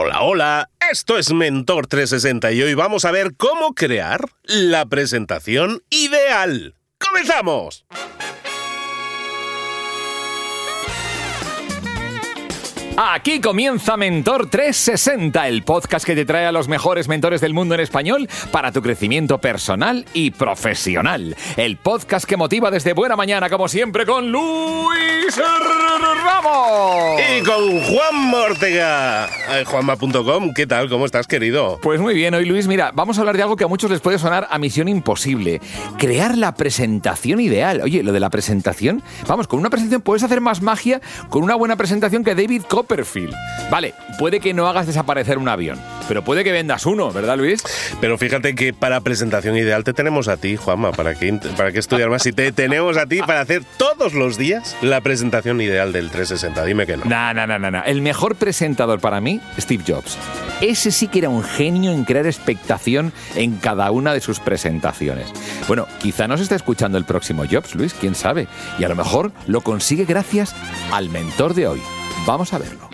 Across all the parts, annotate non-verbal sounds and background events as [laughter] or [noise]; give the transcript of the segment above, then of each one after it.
Hola, hola, esto es Mentor 360 y hoy vamos a ver cómo crear la presentación ideal. ¡Comenzamos! Aquí comienza Mentor 360, el podcast que te trae a los mejores mentores del mundo en español para tu crecimiento personal y profesional. El podcast que motiva desde buena mañana, como siempre, con Luis Ramos. Y con Juan Ortega. Juanma.com, ¿qué tal? ¿Cómo estás, querido? Pues muy bien, hoy Luis, mira, vamos a hablar de algo que a muchos les puede sonar a misión imposible. Crear la presentación ideal. Oye, lo de la presentación, vamos, con una presentación puedes hacer más magia con una buena presentación que David Cobb perfil. Vale, puede que no hagas desaparecer un avión, pero puede que vendas uno, ¿verdad, Luis? Pero fíjate que para presentación ideal te tenemos a ti, Juanma, ¿para qué, para qué estudiar más? Si te tenemos a ti para hacer todos los días la presentación ideal del 360, dime que no. No, no, no, no. El mejor presentador para mí, Steve Jobs. Ese sí que era un genio en crear expectación en cada una de sus presentaciones. Bueno, quizá nos esté escuchando el próximo Jobs, Luis, quién sabe. Y a lo mejor lo consigue gracias al mentor de hoy. Vamos a verlo.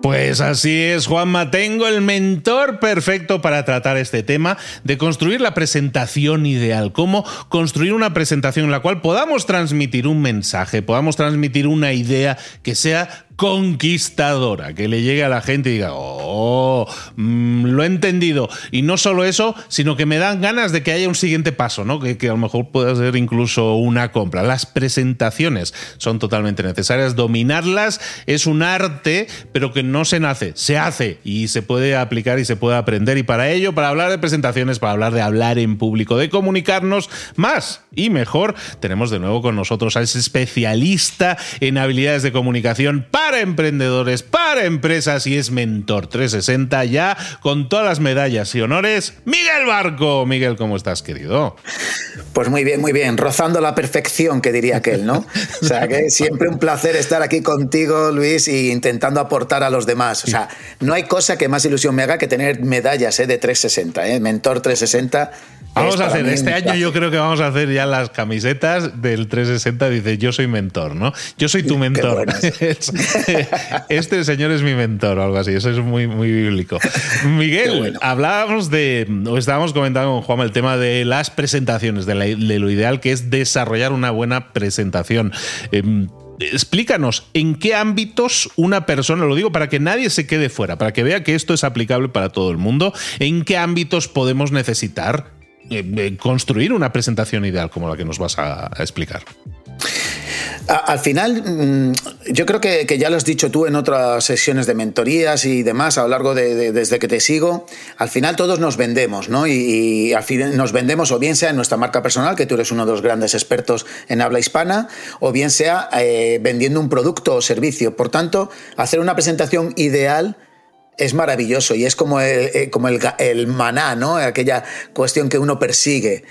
Pues así es, Juanma. Tengo el mentor perfecto para tratar este tema de construir la presentación ideal. Cómo construir una presentación en la cual podamos transmitir un mensaje, podamos transmitir una idea que sea conquistadora, que le llegue a la gente y diga, oh, mm, lo he entendido. Y no solo eso, sino que me dan ganas de que haya un siguiente paso, ¿no? Que, que, a lo mejor pueda ser incluso una compra. Las presentaciones son totalmente necesarias. Dominarlas es un arte, pero que no se nace, se hace y se puede aplicar y se puede aprender. Y para ello, para hablar de presentaciones, para hablar de hablar en público, de comunicarnos más y mejor, tenemos de nuevo con nosotros a ese especialista en habilidades de comunicación para emprendedores, para empresas y es Mentor 360 ya con todas las medallas y honores. Miguel Barco. Miguel, ¿cómo estás, querido? Pues muy bien, muy bien. Rozando la perfección, que diría aquel, ¿no? O sea, que siempre un placer estar aquí contigo, Luis, e intentando aportar a los demás. O sea, no hay cosa que más ilusión me haga que tener medallas ¿eh? de 360, ¿eh? Mentor 360 Vamos a hacer, este año yo creo que vamos a hacer ya las camisetas del 360, dice yo soy mentor, ¿no? Yo soy tu mentor. [laughs] este señor es mi mentor o algo así, eso es muy, muy bíblico. Miguel, hablábamos de, o estábamos comentando con Juan el tema de las presentaciones, de, lo ideal que es desarrollar una buena presentación. Em, explícanos en qué ámbitos una persona, lo digo para que nadie se quede fuera, para que vea que esto es aplicable para todo el mundo, en qué ámbitos podemos necesitar eh, construir una presentación ideal como la que nos vas a, explicar. Al final, mm, yo creo que, ya lo has dicho tú en otras sesiones de mentorías y demás a lo largo de, desde que te sigo. Al final todos nos vendemos, ¿no? Y, al final nos vendemos o bien sea en nuestra marca personal, que tú eres uno de los grandes expertos en habla hispana, o bien sea eh, vendiendo un producto o servicio. Por tanto, hacer una presentación ideal es maravilloso y es como el, eh, como el, maná, ¿no? Aquella cuestión que uno persigue.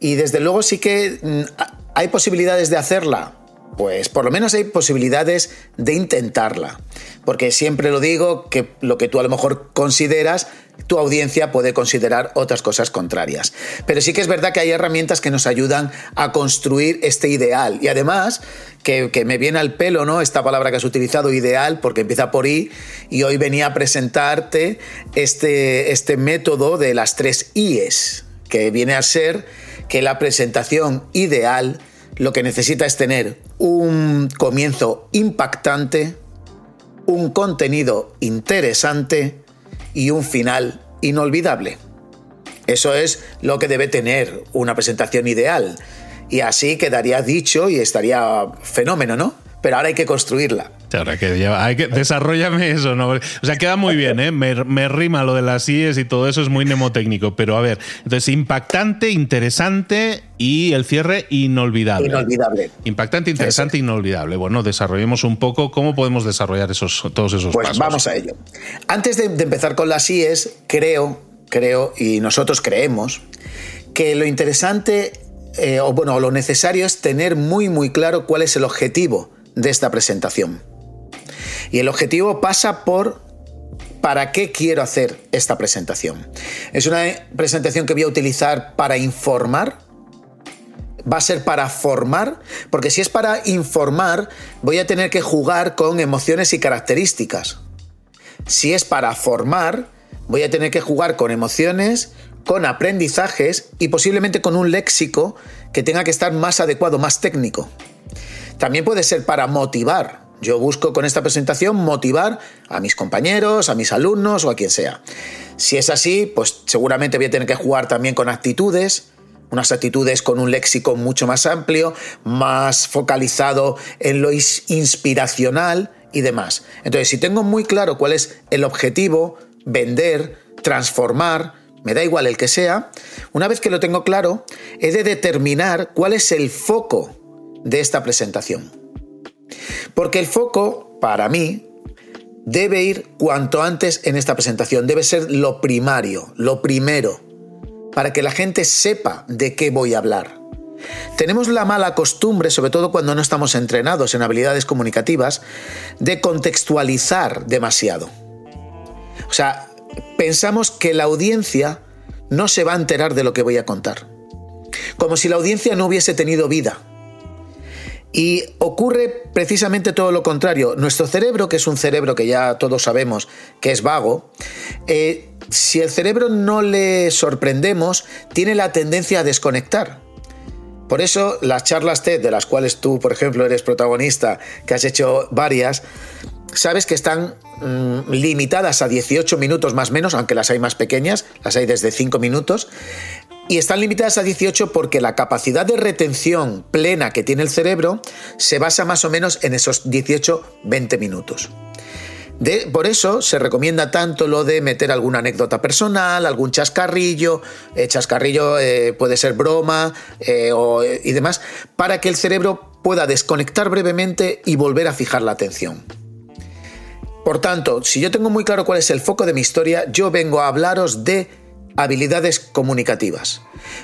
Y desde luego sí que mm, hay posibilidades de hacerla. Pues por lo menos hay posibilidades de intentarla. Porque siempre lo digo que lo que tú a lo mejor consideras tu audiencia puede considerar otras cosas contrarias. Pero sí que es verdad que hay herramientas que nos ayudan a construir este ideal. Y además, que, me viene al pelo, ¿no? Esta palabra que has utilizado, ideal, porque empieza por I, y hoy venía a presentarte este, este método de las tres I's, que viene a ser que la presentación ideal lo que necesita es tener un comienzo impactante, un contenido interesante, y un final inolvidable. Eso es lo que debe tener una presentación ideal. Y así quedaría dicho y estaría fenómeno, ¿no? Pero ahora hay que construirla. Ahora que hay que desarrollame eso, ¿no? O sea, queda muy bien, ¿eh? Me, rima lo de las IES y todo eso es muy mnemotécnico, pero a ver, entonces impactante, interesante y el cierre inolvidable. Inolvidable. Impactante, interesante, inolvidable. Bueno, desarrollemos un poco cómo podemos desarrollar esos, todos esos pues pasos. vamos a ello. Antes de, de empezar con las IES, creo, creo, y nosotros creemos, que lo interesante, eh, o bueno, lo necesario es tener muy, muy claro cuál es el objetivo de esta presentación. Y el objetivo pasa por ¿para qué quiero hacer esta presentación? ¿Es una presentación que voy a utilizar para informar? va a ser para formar, porque si es para informar, voy a tener que jugar con emociones y características. Si es para formar, voy a tener que jugar con emociones, con aprendizajes y posiblemente con un léxico que tenga que estar más adecuado, más técnico. También puede ser para motivar. Yo busco con esta presentación motivar a mis compañeros, a mis alumnos o a quien sea. Si es así, pues seguramente voy a tener que jugar también con actitudes, unas actitudes con un léxico mucho más amplio, más focalizado en lo inspiracional y demás. Entonces, si tengo muy claro cuál es el objetivo, vender, transformar, me da igual el que sea, una vez que lo tengo claro, he de determinar cuál es el foco de esta presentación. Porque el foco, para mí, debe ir cuanto antes en esta presentación, debe ser lo primario, lo primero para que la gente sepa de qué voy a hablar. Tenemos la mala costumbre, sobre todo cuando no estamos entrenados en habilidades comunicativas, de contextualizar demasiado. O sea, pensamos que la audiencia no se va a enterar de lo que voy a contar. Como si la audiencia no hubiese tenido vida. Y ocurre precisamente todo lo contrario. Nuestro cerebro, que es un cerebro que ya todos sabemos que es vago, eh, si el cerebro no le sorprendemos, tiene la tendencia a desconectar. Por eso las charlas TED, de las cuales tú, por ejemplo, eres protagonista, que has hecho varias, sabes que están mm, limitadas a 18 minutos más menos, aunque las hay más pequeñas, las hay desde 5 minutos, y están limitadas a 18 porque la capacidad de retención plena que tiene el cerebro se basa más o menos en esos 18-20 minutos. por eso se recomienda tanto lo de meter alguna anécdota personal, algún chascarrillo, eh, chascarrillo eh, puede ser broma eh, y demás, para que el cerebro pueda desconectar brevemente y volver a fijar la atención. Por tanto, si yo tengo muy claro cuál es el foco de mi historia, yo vengo a hablaros de habilidades comunicativas.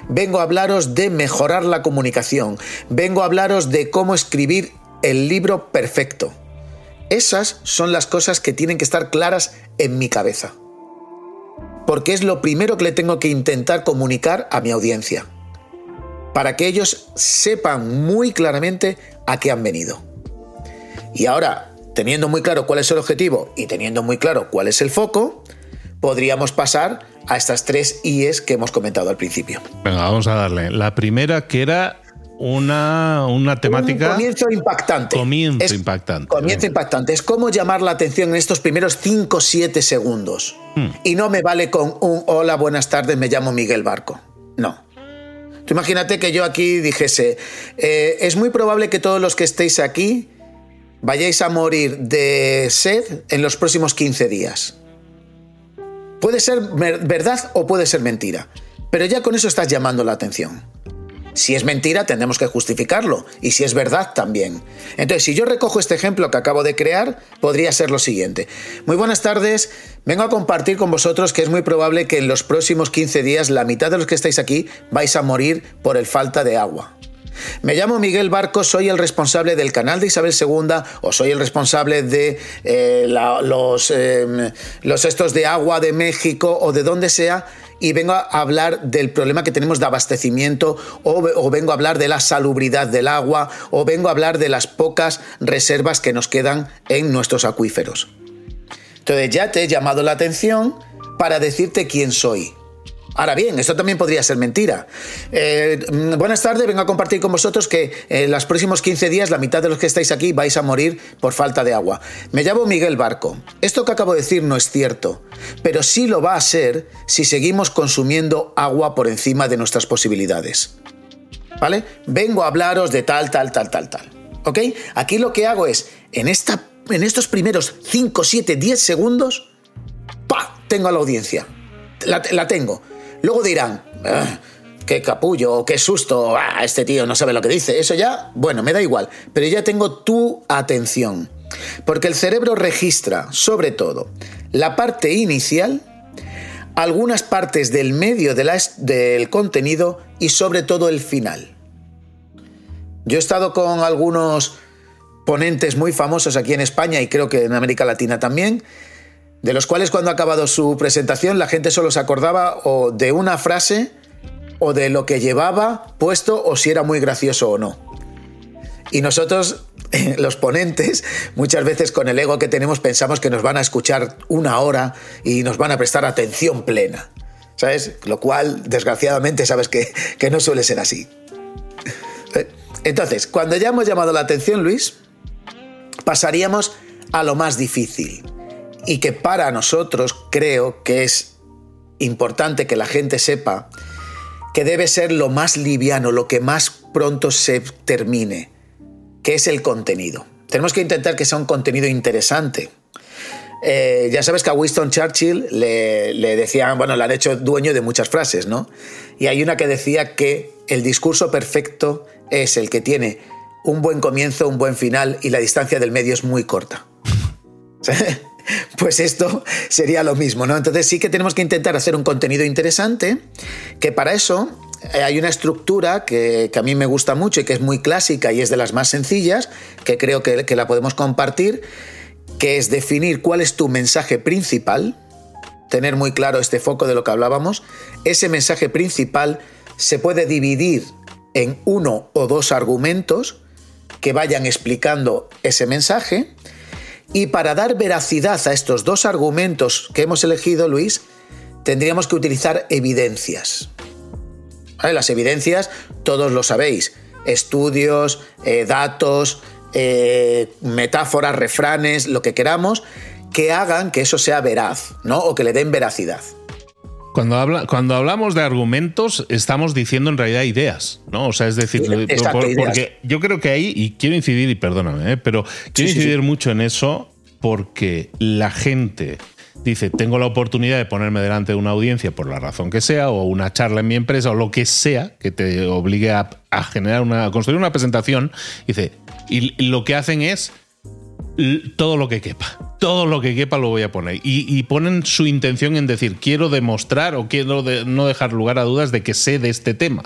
Vengo a hablaros de mejorar la comunicación. Vengo a hablaros de cómo escribir el libro perfecto. Esas son las cosas que tienen que estar claras en mi cabeza. Porque es lo primero que le tengo que intentar comunicar a mi audiencia. Para que ellos sepan muy claramente a qué han venido. Y ahora, teniendo muy claro cuál es el objetivo y teniendo muy claro cuál es el foco, podríamos pasar a estas tres IES que hemos comentado al principio. Venga, vamos a darle. La primera que era una, una temática. Un comienzo impactante. Comienzo impactante. Comienzo impactante. Es cómo llamar la atención en estos primeros 5-7 segundos. Hmm. Y no me vale con un hola, buenas tardes, me llamo Miguel Barco. No. Tú imagínate que yo aquí dijese: eh, es muy probable que todos los que estéis aquí vayáis a morir de sed en los próximos 15 días. Puede ser verdad o puede ser mentira, pero ya con eso estás llamando la atención. Si es mentira, tendremos que justificarlo, y si es verdad, también. Entonces, si yo recojo este ejemplo que acabo de crear, podría ser lo siguiente. Muy buenas tardes, vengo a compartir con vosotros que es muy probable que en los próximos 15 días la mitad de los que estáis aquí vais a morir por el falta de agua. Me llamo Miguel Barco, soy el responsable del canal de Isabel II o soy el responsable de eh, los, los estos de agua de México o de donde sea y vengo a hablar del problema que tenemos de abastecimiento o, vengo a hablar de la salubridad del agua o vengo a hablar de las pocas reservas que nos quedan en nuestros acuíferos. Entonces ya te he llamado la atención para decirte quién soy. Ahora bien, esto también podría ser mentira. Eh, buenas tardes, vengo a compartir con vosotros que en los próximos 15 días la mitad de los que estáis aquí vais a morir por falta de agua. Me llamo Miguel Barco. Esto que acabo de decir no es cierto, pero sí lo va a ser si seguimos consumiendo agua por encima de nuestras posibilidades. ¿Vale? Vengo a hablaros de tal, tal, tal, tal, tal. ¿Ok? Aquí lo que hago es, en, esta, en estos primeros 5, 7, 10 segundos, ¡pa! Tengo a la audiencia. la tengo. Luego dirán, ah, qué capullo, qué susto, ah, este tío no sabe lo que dice. Eso ya, bueno, me da igual, pero ya tengo tu atención. Porque el cerebro registra, sobre todo, la parte inicial, algunas partes del medio del contenido y sobre todo el final. Yo he estado con algunos ponentes muy famosos aquí en España y creo que en América Latina también, de los cuales cuando ha acabado su presentación la gente solo se acordaba o de una frase o de lo que llevaba puesto o si era muy gracioso o no. Y nosotros, [laughs] los ponentes, muchas veces con el ego que tenemos pensamos que nos van a escuchar una hora y nos van a prestar atención plena. ¿Sabes? Lo cual, desgraciadamente, sabes que, que no suele ser así. Entonces, cuando ya hemos llamado la atención, Luis, pasaríamos a lo más difícil. Y que para nosotros creo que es importante que la gente sepa que debe ser lo más liviano, lo que más pronto se termine, que es el contenido. Tenemos que intentar que sea un contenido interesante. Eh, ya sabes que a Winston Churchill le, le, decían, bueno, le han hecho dueño de muchas frases, ¿no? Y hay una que decía que el discurso perfecto es el que tiene un buen comienzo, un buen final y la distancia del medio es muy corta. [laughs] Pues esto sería lo mismo, ¿no? Entonces sí que tenemos que intentar hacer un contenido interesante, que para eso eh, hay una estructura que, a mí me gusta mucho y que es muy clásica y es de las más sencillas, que creo que, que la podemos compartir, que es definir cuál es tu mensaje principal, tener muy claro este foco de lo que hablábamos. Ese mensaje principal se puede dividir en uno o dos argumentos que vayan explicando ese mensaje y para dar veracidad a estos dos argumentos que hemos elegido, Luis, tendríamos que utilizar evidencias. Las evidencias, todos lo sabéis, estudios, eh, datos, eh, metáforas, refranes, lo que queramos, que hagan que eso sea veraz, ¿no? O que le den veracidad. Cuando, habla, cuando hablamos de argumentos, estamos diciendo en realidad ideas, ¿no? O sea, es decir, porque yo creo que ahí, y quiero incidir, y perdóname, ¿eh? pero quiero incidir mucho en eso porque la gente dice, tengo la oportunidad de ponerme delante de una audiencia por la razón que sea, o una charla en mi empresa, o lo que sea que te obligue a, generar una, a construir una presentación, dice, y lo que hacen es todo lo que quepa. Todo lo que quepa lo voy a poner. Y, ponen su intención en decir, quiero demostrar o quiero no dejar lugar a dudas de que sé de este tema.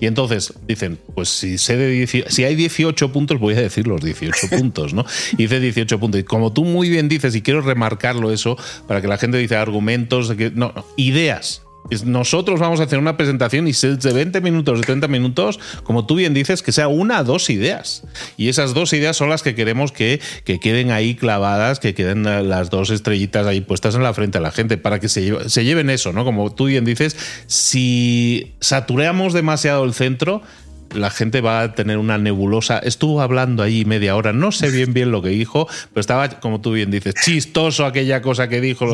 Y entonces dicen, pues si sé de si hay 18 puntos, voy a decir los 18 [laughs] puntos, ¿no? Y dice 18 puntos. Y como tú muy bien dices, y quiero remarcarlo eso, para que la gente dice argumentos, de que, no, no, ideas nosotros vamos a hacer una presentación y de 20 minutos, de 30 minutos, como tú bien dices, que sea una o dos ideas. Y esas dos ideas son las que queremos que, que queden ahí clavadas, que queden las dos estrellitas ahí puestas en la frente a la gente, para que se, se lleven eso, ¿no? Como tú bien dices, si saturamos demasiado el centro, la gente va a tener una nebulosa. Estuvo hablando ahí media hora, no sé bien bien lo que dijo, pero estaba, como tú bien dices, chistoso aquella cosa que dijo,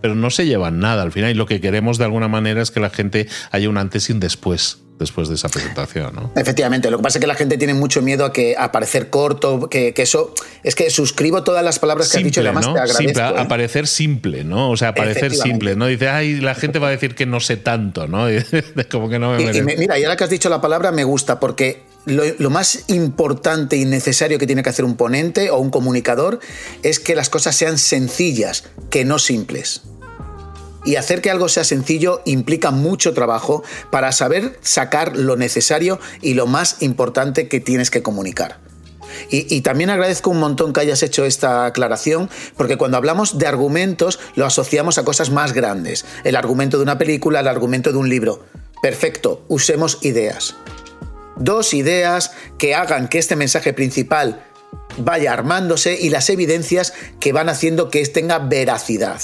pero no se llevan nada al final. Y lo que queremos de alguna manera es que la gente haya un antes y un después después de esa presentación, ¿no? Efectivamente, lo que pasa es que la gente tiene mucho miedo a que aparecer corto, que, eso es que suscribo todas las palabras que has dicho y además te agradezco. Simple, ¿eh? aparecer simple, ¿no? O sea, aparecer simple, ¿no? Dice, ay, la gente va a decir que no sé tanto, ¿no? [laughs] Como que no me y, mira, y ahora que has dicho la palabra me gusta porque lo, lo, más importante y necesario que tiene que hacer un ponente o un comunicador es que las cosas sean sencillas, que no simples. Y hacer que algo sea sencillo implica mucho trabajo para saber sacar lo necesario y lo más importante que tienes que comunicar. Y, también agradezco un montón que hayas hecho esta aclaración, porque cuando hablamos de argumentos lo asociamos a cosas más grandes. El argumento de una película, el argumento de un libro. Perfecto, usemos ideas. Dos ideas que hagan que este mensaje principal vaya armándose y las evidencias que van haciendo que tenga veracidad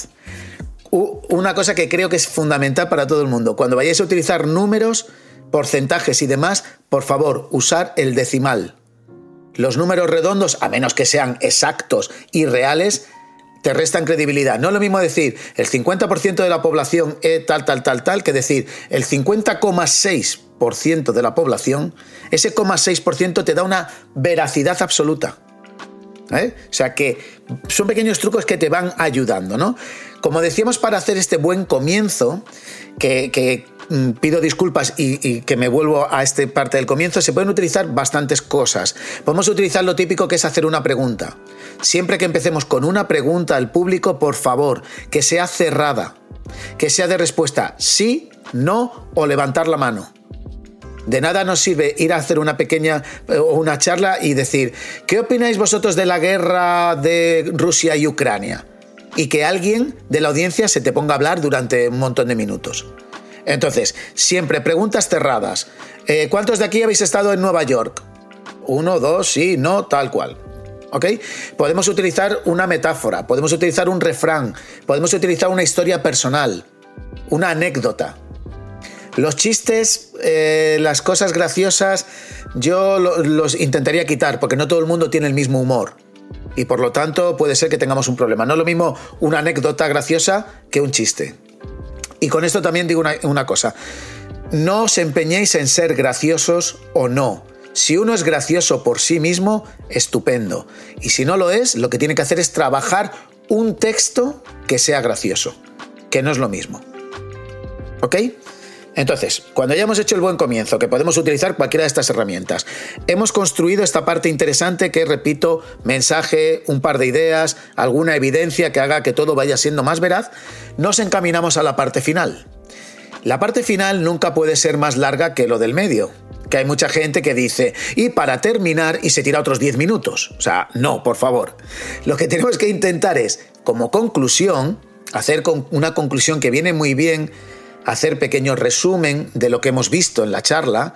una cosa que creo que es fundamental para todo el mundo. Cuando vayáis a utilizar números, porcentajes y demás, por favor, usar el decimal. Los números redondos, a menos que sean exactos y reales, te restan credibilidad. No es lo mismo decir el 50% de la población es tal, tal, tal, tal, que decir el 50,6% de la población, ese 0,6% te da una veracidad absoluta. ¿Eh? O sea que son pequeños trucos que te van ayudando, ¿no? Como decíamos, para hacer este buen comienzo, que, mm, pido disculpas y, que me vuelvo a esta parte del comienzo, se pueden utilizar bastantes cosas. Podemos utilizar lo típico que es hacer una pregunta. Siempre que empecemos con una pregunta al público, por favor, que sea cerrada, que sea de respuesta sí, no o levantar la mano. De nada nos sirve ir a hacer una pequeña o eh, una charla y decir, ¿qué opináis vosotros de la guerra de Rusia y Ucrania? Y que alguien de la audiencia se te ponga a hablar durante un montón de minutos. Entonces, siempre preguntas cerradas. Eh, ¿Cuántos de aquí habéis estado en Nueva York? Uno, dos, sí, no, tal cual. ¿Ok? Podemos utilizar una metáfora, podemos utilizar un refrán, podemos utilizar una historia personal, una anécdota. Los chistes, eh, las cosas graciosas, yo los intentaría quitar porque no todo el mundo tiene el mismo humor. Y por lo tanto puede ser que tengamos un problema. No es lo mismo una anécdota graciosa que un chiste. Y con esto también digo una, una cosa. No os empeñéis en ser graciosos o no. Si uno es gracioso por sí mismo, estupendo. Y si no lo es, lo que tiene que hacer es trabajar un texto que sea gracioso, que no es lo mismo. ¿Ok? Entonces, cuando hayamos hecho el buen comienzo, que podemos utilizar cualquiera de estas herramientas, hemos construido esta parte interesante que, repito, mensaje, un par de ideas, alguna evidencia que haga que todo vaya siendo más veraz, nos encaminamos a la parte final. La parte final nunca puede ser más larga que lo del medio que hay mucha gente que dice, y para terminar, y se tira otros 10 minutos. O sea, no, por favor. Lo que tenemos que intentar es, como conclusión, hacer una conclusión que viene muy bien hacer pequeño resumen de lo que hemos visto en la charla,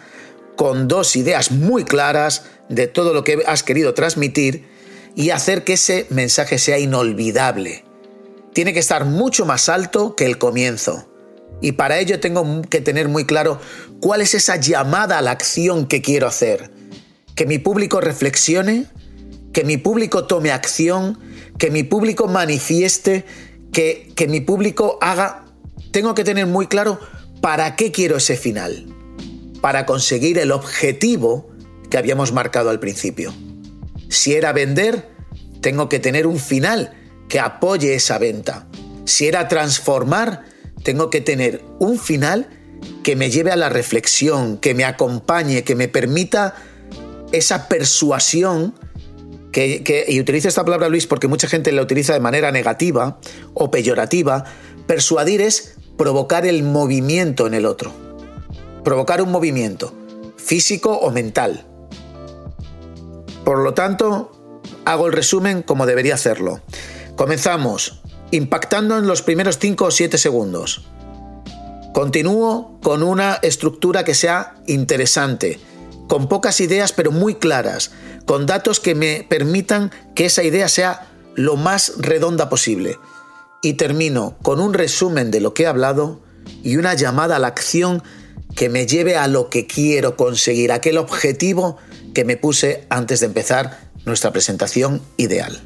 con dos ideas muy claras de todo lo que has querido transmitir y hacer que ese mensaje sea inolvidable. Tiene que estar mucho más alto que el comienzo. Y para ello tengo que tener muy claro cuál es esa llamada a la acción que quiero hacer. Que mi público reflexione, que mi público tome acción, que mi público manifieste, que, que mi público haga tengo que tener muy claro para qué quiero ese final. Para conseguir el objetivo que habíamos marcado al principio. Si era vender, tengo que tener un final que apoye esa venta. Si era transformar, tengo que tener un final que me lleve a la reflexión, que me acompañe, que me permita esa persuasión, que, y utilizo esta palabra Luis porque mucha gente la utiliza de manera negativa o peyorativa, persuadir es provocar el movimiento en el otro. Provocar un movimiento, físico o mental. Por lo tanto, hago el resumen como debería hacerlo. Comenzamos impactando en los primeros 5 o 7 segundos. Continúo con una estructura que sea interesante, con pocas ideas pero muy claras, con datos que me permitan que esa idea sea lo más redonda posible y termino con un resumen de lo que he hablado y una llamada a la acción que me lleve a lo que quiero conseguir, aquel objetivo que me puse antes de empezar nuestra presentación ideal.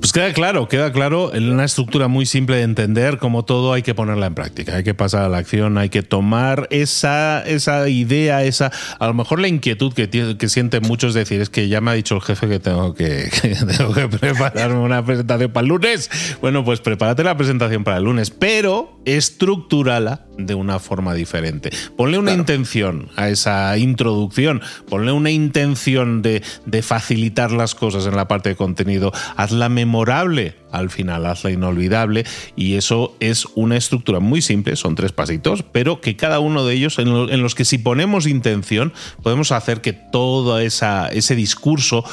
Pues queda claro, queda claro en una estructura muy simple de entender como todo hay que ponerla en práctica, hay que pasar a la acción, hay que tomar esa, esa idea, esa, a lo mejor la inquietud que, que sienten muchos decir es que ya me ha dicho el jefe que tengo [laughs] que, tengo que prepararme una presentación para el lunes. Bueno, pues prepárate la presentación para el lunes, pero estructurala de una forma diferente. Ponle una intención a esa introducción, ponle una intención de, de facilitar las cosas en la parte de contenido, hazla memorable al final, hazla inolvidable. Y eso es una estructura muy simple, son tres pasitos, pero que cada uno de ellos en, los que si ponemos intención podemos hacer que todo esa, ese discurso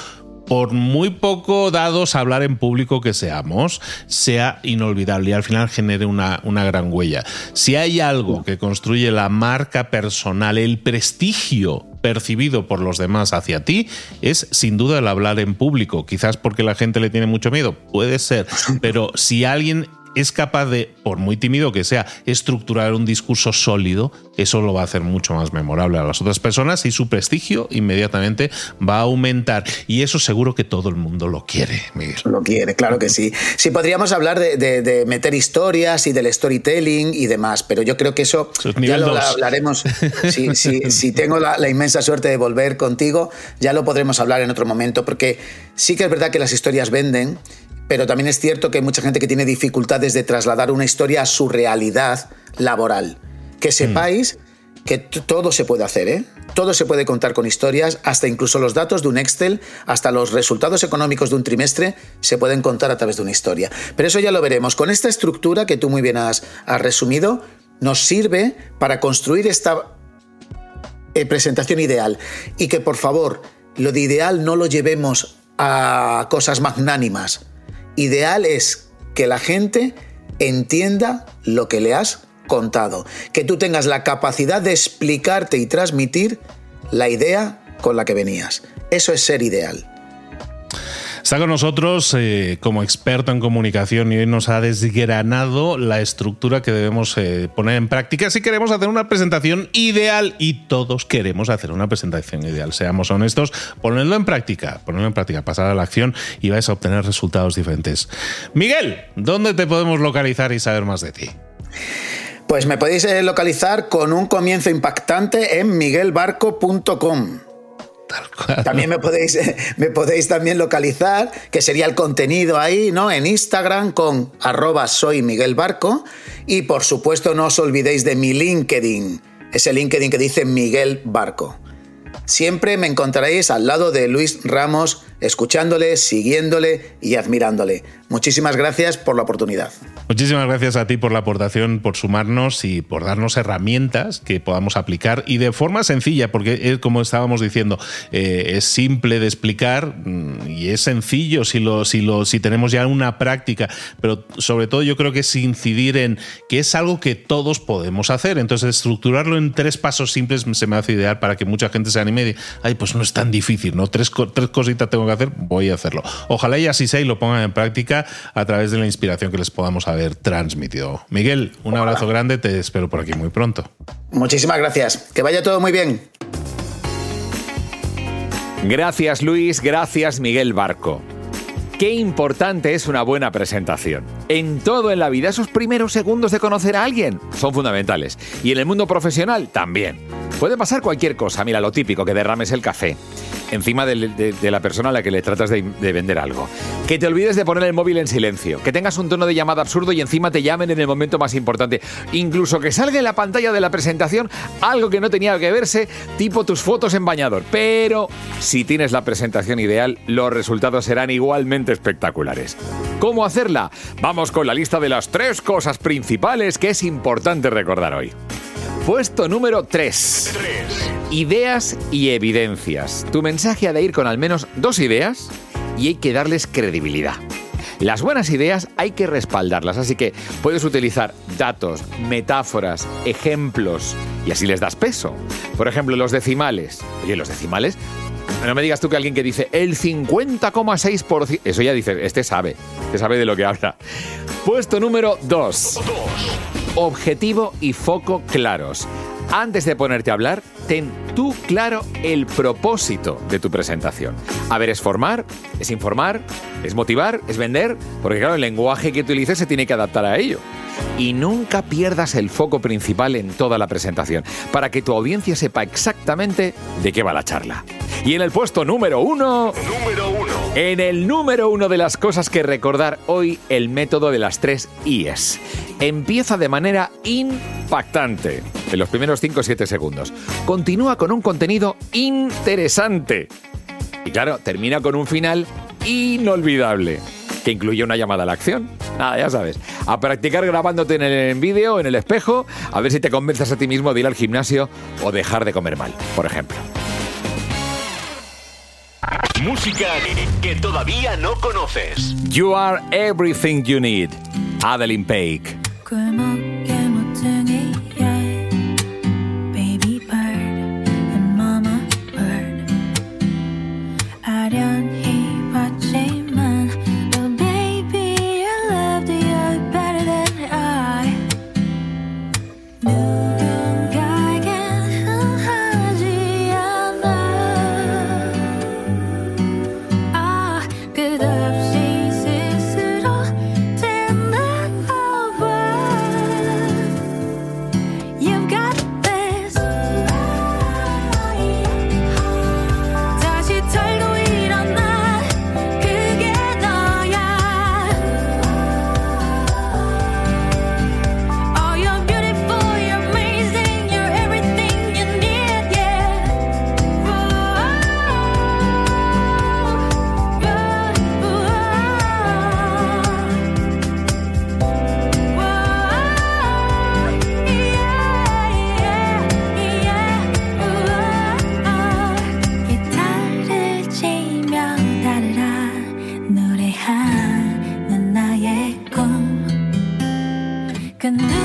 por muy poco dados a hablar en público que seamos, sea inolvidable y al final genere una, una, gran huella. Si hay algo que construye la marca personal, el prestigio percibido por los demás hacia ti, es sin duda el hablar en público. Quizás porque la gente le tiene mucho miedo, puede ser, [laughs] pero si alguien es capaz de, por muy tímido que sea, estructurar un discurso sólido, eso lo va a hacer mucho más memorable a las otras personas y su prestigio inmediatamente va a aumentar. Y eso seguro que todo el mundo lo quiere, Miguel. Lo quiere, claro que sí. Sí, podríamos hablar de, meter historias y del storytelling y demás, pero yo creo que eso, ya lo hablaremos. [laughs] Si, tengo la, la inmensa suerte de volver contigo, ya lo podremos hablar en otro momento, porque sí que es verdad que las historias venden pero también es cierto que hay mucha gente que tiene dificultades de trasladar una historia a su realidad laboral. Que sepáis que todo se puede hacer, ¿eh? Todo se puede contar con historias, hasta incluso los datos de un Excel, hasta los resultados económicos de un trimestre se pueden contar a través de una historia. Pero eso ya lo veremos. Con esta estructura que tú muy bien has, resumido, nos sirve para construir esta eh, presentación ideal. Y que por favor, lo de ideal no lo llevemos a cosas magnánimas ideal es que la gente entienda lo que le has contado. Que tú tengas la capacidad de explicarte y transmitir la idea con la que venías. Eso es ser ideal. Está con nosotros eh, como experto en comunicación y hoy nos ha desgranado la estructura que debemos eh, poner en práctica si queremos hacer una presentación ideal y todos queremos hacer una presentación ideal. Seamos honestos, ponedlo en práctica, ponedlo en práctica, pasar a la acción y vais a obtener resultados diferentes. Miguel, ¿dónde te podemos localizar y saber más de ti? Pues me podéis eh, localizar con un comienzo impactante en miguelbarco.com. También me podéis, [laughs] me podéis también localizar, que sería el contenido ahí, ¿no? En Instagram con arroba soy. Y por supuesto no os olvidéis de mi LinkedIn, ese LinkedIn que dice Miguel Barco. Siempre me encontraréis al lado de Luis Ramos, escuchándole, siguiéndole y admirándole. Muchísimas gracias por la oportunidad. Muchísimas gracias a ti por la aportación, por sumarnos y por darnos herramientas que podamos aplicar y de forma sencilla, porque como estábamos diciendo, eh, es simple de explicar mm, y es sencillo si, lo, si, lo, si tenemos ya una práctica, pero sobre todo yo creo que es incidir en que es algo que todos podemos hacer. Entonces, estructurarlo en tres pasos simples se me hace ideal para que mucha gente se anime y diga, ay, pues no es tan difícil, ¿no? Tres, tres cositas tengo que hacer, voy a hacerlo. Ojalá y así sea y lo pongan en práctica a través de la inspiración que les podamos haber transmitido. Miguel, un abrazo grande, te espero por aquí muy pronto. Muchísimas gracias. Que vaya todo muy bien. Gracias Luis, gracias Miguel Barco. Qué importante es una buena presentación. En todo en la vida, esos primeros segundos de conocer a alguien son fundamentales. Y en el mundo profesional también. Puede pasar cualquier cosa. Mira, lo típico, que derrames el café encima de, la persona a la que le tratas de, vender algo. Que te olvides de poner el móvil en silencio. Que tengas un tono de llamada absurdo y encima te llamen en el momento más importante. Incluso que salga en la pantalla de la presentación algo que no tenía que verse, tipo tus fotos en bañador. Pero si tienes la presentación ideal, los resultados serán igualmente espectaculares. ¿Cómo hacerla? Vamos con la lista de las tres cosas principales que es importante recordar hoy. Puesto número 3. Ideas y evidencias. Tu mensaje ha de ir con al menos dos ideas y hay que darles credibilidad. Las buenas ideas hay que respaldarlas, así que puedes utilizar datos, metáforas, ejemplos y así les das peso. Por ejemplo, los decimales. Oye, los decimales no me digas tú que alguien que dice el 50,6%. Eso ya dice, este sabe, este sabe de lo que habla. Puesto número 2 objetivo y foco claros. Antes de ponerte a hablar, ten tú claro el propósito de tu presentación. A ver, es formar, es informar, es motivar, es vender, porque claro, el lenguaje que utilices se tiene que adaptar a ello. Y nunca pierdas el foco principal en toda la presentación, para que tu audiencia sepa exactamente de qué va la charla. Y en el puesto número uno... Número uno. En el número uno de las cosas que recordar hoy, el método de las tres IES. Empieza de manera impactante en los primeros 5 o 7 segundos. Continúa con un contenido interesante. Y claro, termina con un final inolvidable, que incluye una llamada a la acción. Nada, ya sabes. A practicar grabándote en el vídeo, en el espejo, a ver si te convences a ti mismo de ir al gimnasio o dejar de comer mal, por ejemplo. Música que todavía no conoces. You are everything you need. Adeline Paik. can do